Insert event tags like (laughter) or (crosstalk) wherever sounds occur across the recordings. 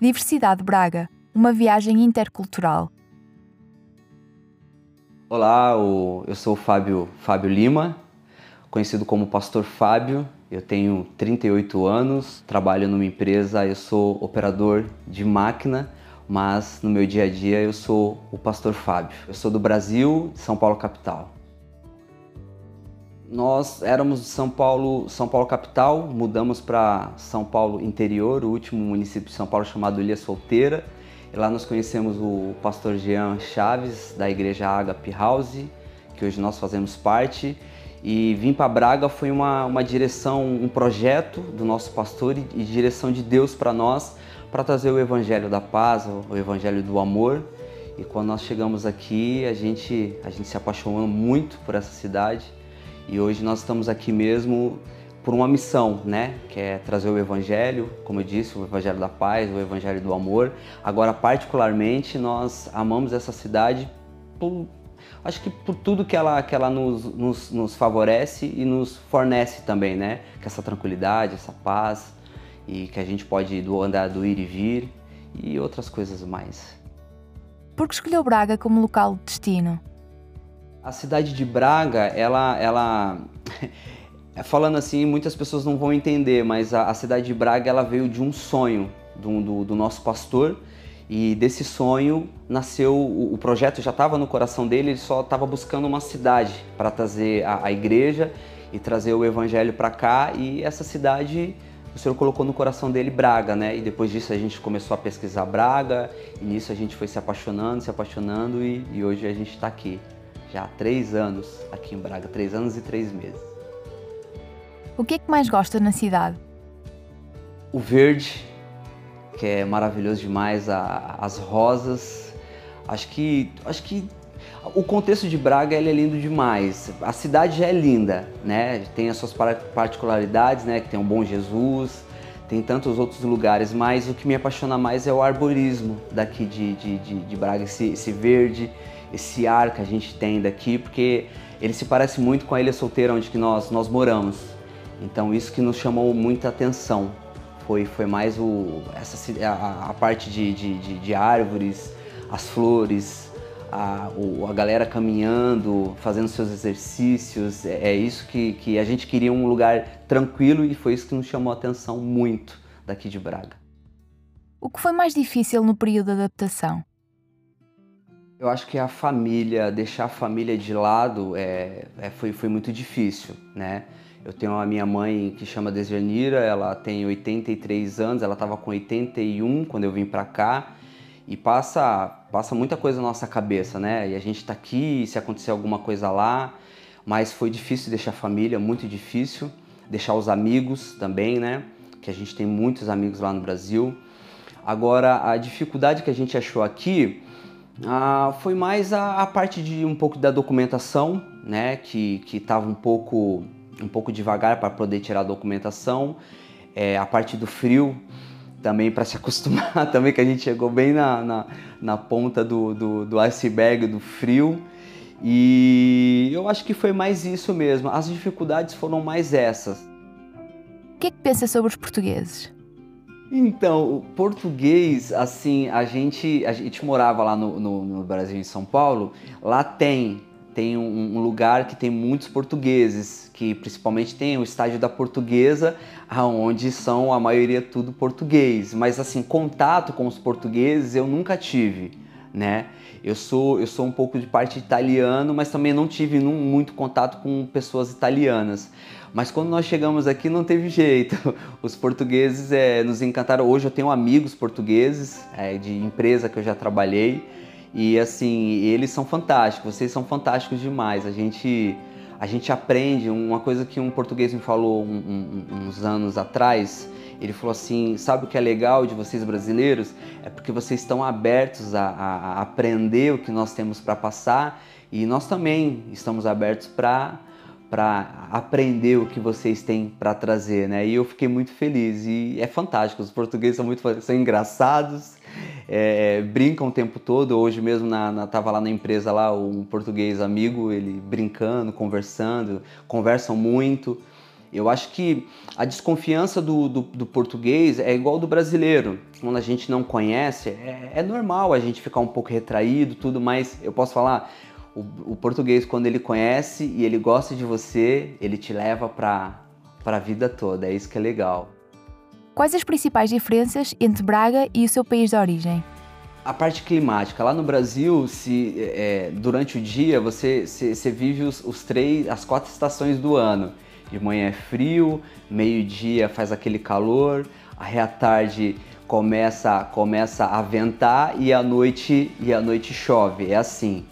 Diversidade Braga, uma viagem intercultural. Olá, eu sou o Fábio, Fábio Lima, conhecido como Pastor Fábio. Eu tenho 38 anos, trabalho numa empresa, eu sou operador de máquina, mas no meu dia a dia eu sou o Pastor Fábio. Eu sou do Brasil, São Paulo capital. Nós éramos de São Paulo, São Paulo capital, mudamos para São Paulo interior, o último município de São Paulo chamado Ilha Solteira. E lá nós conhecemos o pastor Jean Chaves da igreja Agape House, que hoje nós fazemos parte. E vir para Braga foi uma, uma direção, um projeto do nosso pastor e, e direção de Deus para nós, para trazer o evangelho da paz, o evangelho do amor. E quando nós chegamos aqui, a gente, a gente se apaixonou muito por essa cidade e hoje nós estamos aqui mesmo por uma missão, né? Que é trazer o Evangelho, como eu disse, o Evangelho da paz, o Evangelho do amor. Agora, particularmente, nós amamos essa cidade por, acho que por tudo que ela, que ela nos, nos, nos favorece e nos fornece também, né? Que essa tranquilidade, essa paz e que a gente pode do andar do ir e vir e outras coisas mais. Por que escolheu Braga como local de destino? A cidade de Braga, ela, ela (laughs) falando assim, muitas pessoas não vão entender, mas a, a cidade de Braga ela veio de um sonho do, do, do nosso pastor. E desse sonho nasceu o, o projeto já estava no coração dele, ele só estava buscando uma cidade para trazer a, a igreja e trazer o evangelho para cá. E essa cidade o Senhor colocou no coração dele Braga, né? E depois disso a gente começou a pesquisar Braga, e nisso a gente foi se apaixonando, se apaixonando, e, e hoje a gente está aqui já há três anos aqui em Braga, três anos e três meses. O que é que mais gosta na cidade? O verde, que é maravilhoso demais, a, as rosas. Acho que, acho que o contexto de Braga ele é lindo demais. A cidade já é linda, né? Tem as suas particularidades, né? Que tem um Bom Jesus, tem tantos outros lugares, mas o que me apaixona mais é o arborismo daqui de, de, de, de Braga, esse, esse verde, esse ar que a gente tem daqui, porque ele se parece muito com a Ilha Solteira onde que nós, nós moramos. Então isso que nos chamou muita atenção. Foi, foi mais o, essa, a, a parte de, de, de, de, árvores, as flores, a, o, a galera caminhando, fazendo seus exercícios. É, é isso que, que a gente queria um lugar tranquilo e foi isso que nos chamou a atenção muito daqui de Braga. O que foi mais difícil no período de adaptação? Eu acho que a família, deixar a família de lado é, é, foi, foi muito difícil, né? Eu tenho a minha mãe que chama Desjanira, ela tem 83 anos, ela estava com 81 quando eu vim para cá e passa, passa muita coisa na nossa cabeça, né? E a gente está aqui, se acontecer alguma coisa lá, mas foi difícil deixar a família, muito difícil, deixar os amigos também, né? Que a gente tem muitos amigos lá no Brasil. Agora, a dificuldade que a gente achou aqui ah, foi mais a, a, parte de um pouco da documentação, né, que que estava um pouco um pouco devagar para poder tirar a documentação, é, a parte do frio também para se (laughs) acostumar também que a gente chegou bem na, na, na ponta do, do, do iceberg do frio e eu acho que foi mais isso mesmo. As dificuldades foram mais essas. O que é que pensa sobre os portugueses? Então, o português, assim, a gente, a gente morava lá no, no, no Brasil, em São Paulo, lá tem, tem um, um, lugar que tem muitos portugueses, que principalmente tem o estádio da portuguesa, onde são a maioria tudo português, mas assim, contato com os portugueses eu nunca tive, né? Eu sou, eu sou um pouco de parte italiano, mas também não tive muito contato com pessoas italianas. Mas quando nós chegamos aqui não teve jeito. (laughs) Os portugueses é, nos encantaram. Hoje eu tenho amigos portugueses é, de empresa que eu já trabalhei e assim eles são fantásticos. Vocês são fantásticos demais. A gente a gente aprende uma coisa que um português me falou um, um, uns anos atrás. Ele falou assim: sabe o que é legal de vocês brasileiros? É porque vocês estão abertos a, a, a aprender o que nós temos para passar e nós também estamos abertos para para aprender o que vocês têm para trazer, né? E eu fiquei muito feliz e é fantástico. Os portugueses são muito são engraçados, é, brincam o tempo todo. Hoje mesmo na, na, tava lá na empresa lá um português amigo, ele brincando, conversando, conversam muito Eu acho que a desconfiança do, do, do português é igual do brasileiro. Quando a gente não conhece, é, é, normal a gente ficar um pouco retraído, tudo, mas eu posso falar, o, o português, quando ele conhece e ele gosta de você, ele te leva para a vida toda. É isso que é legal. Quais as principais diferenças entre Braga e o seu país de origem? A parte climática. Lá no Brasil, se é, durante o dia você, se, você vive os, os, três, as quatro estações do ano. De manhã é frio, meio-dia faz aquele calor, aí à tarde começa, começa a ventar e à noite e à noite chove. É assim.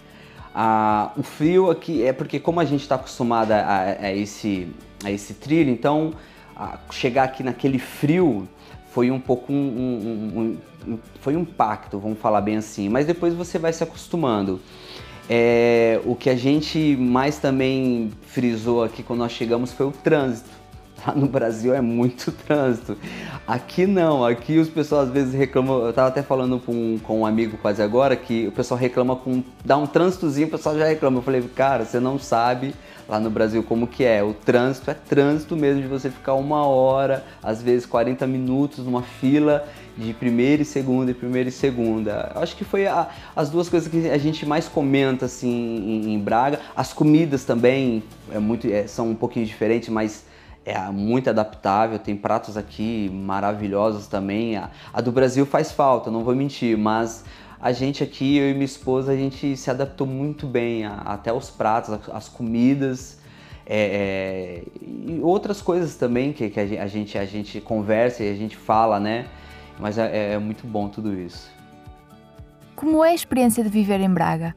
Ah, o frio aqui é porque como a gente está acostumado a, a, esse, a esse trilho, então chegar aqui naquele frio foi um pouco um, um, um, foi um pacto, vamos falar bem assim. Mas depois você vai se acostumando. É, o que a gente mais também frisou aqui quando nós chegamos foi o trânsito. Lá no Brasil é muito (laughs) trânsito. Aqui não, aqui os pessoal às vezes reclamam. Eu estava até falando com, com um amigo quase agora que o pessoal reclama com. dá um trânsitozinho, o pessoal já reclama. Eu falei, cara, você não sabe lá no Brasil como que é. O trânsito é trânsito mesmo de você ficar uma hora, às vezes 40 minutos numa fila de primeira e segunda e primeira e segunda. Acho que foi a, as duas coisas que a gente mais comenta assim em, em Braga. As comidas também é muito, é, são um pouquinho diferentes, mas é muito adaptável. Tem pratos aqui maravilhosos também. A, a do Brasil faz falta, não vou mentir, mas a gente aqui, eu e minha esposa, a gente se adaptou muito bem a, até os pratos, as comidas. É, é, e outras coisas também que, que a, gente, a gente conversa e a gente fala, né? Mas é, é muito bom tudo isso. Como é a experiência de viver em Braga?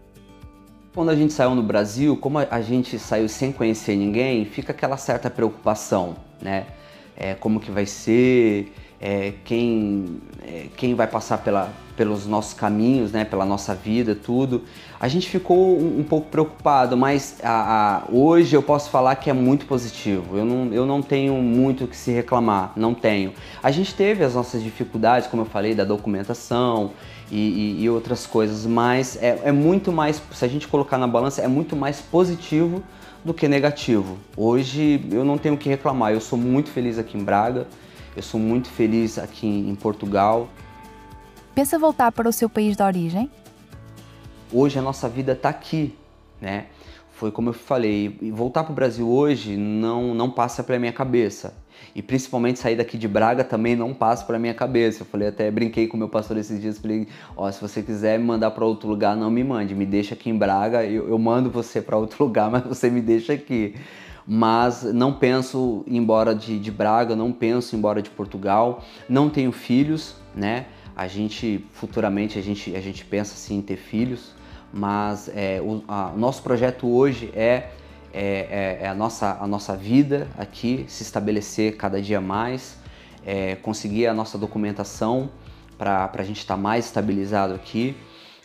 Quando a gente saiu no Brasil, como a gente saiu sem conhecer ninguém, fica aquela certa preocupação, né? É, como que vai ser, é, quem, é, quem vai passar pela, pelos nossos caminhos, né, pela nossa vida, tudo. A gente ficou um, um pouco preocupado, mas a, a, hoje eu posso falar que é muito positivo. Eu não, eu não tenho muito o que se reclamar, não tenho. A gente teve as nossas dificuldades, como eu falei, da documentação e, e, e outras coisas, mas é, é muito mais, se a gente colocar na balança, é muito mais positivo do que negativo. Hoje eu não tenho o que reclamar, eu sou muito feliz aqui em Braga, eu sou muito feliz aqui em Portugal. Pensa voltar para o seu país de origem? Hoje a nossa vida está aqui, né? Foi como eu falei, voltar para o Brasil hoje não, não passa pela minha cabeça. E principalmente sair daqui de Braga também não passa pela minha cabeça. Eu falei, até brinquei com meu pastor esses dias, falei, ó, oh, se você quiser me mandar para outro lugar, não me mande, me deixa aqui em Braga, eu, eu mando você para outro (laughs) lugar, mas você me deixa aqui. Mas não penso ir embora de, de Braga, não penso ir embora de Portugal, não tenho filhos, né? A gente futuramente a gente, a gente pensa assim em ter filhos, mas é, o, a, nosso projeto hoje é, é, é, é, a, nossa, a nossa vida aqui se estabelecer cada dia mais, é, conseguir a nossa documentação para a gente estar tá mais estabilizado aqui,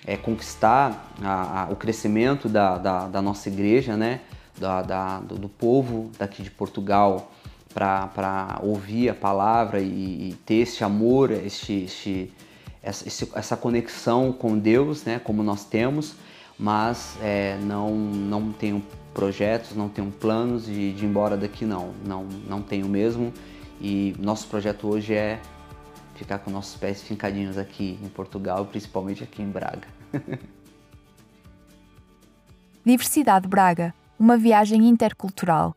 é, conquistar a, a, o crescimento da, da, da, nossa igreja, né? Da, da do, povo daqui de Portugal para ouvir a palavra e, e, ter esse amor, este, este, essa, essa conexão com Deus, né, como nós temos, mas é, não, não tenho projetos, não tenho planos de, de ir embora daqui não, não, não tenho mesmo. E nosso projeto hoje é ficar com nossos pés fincadinhos aqui em Portugal, principalmente aqui em Braga. (laughs) Diversidade Braga, uma viagem intercultural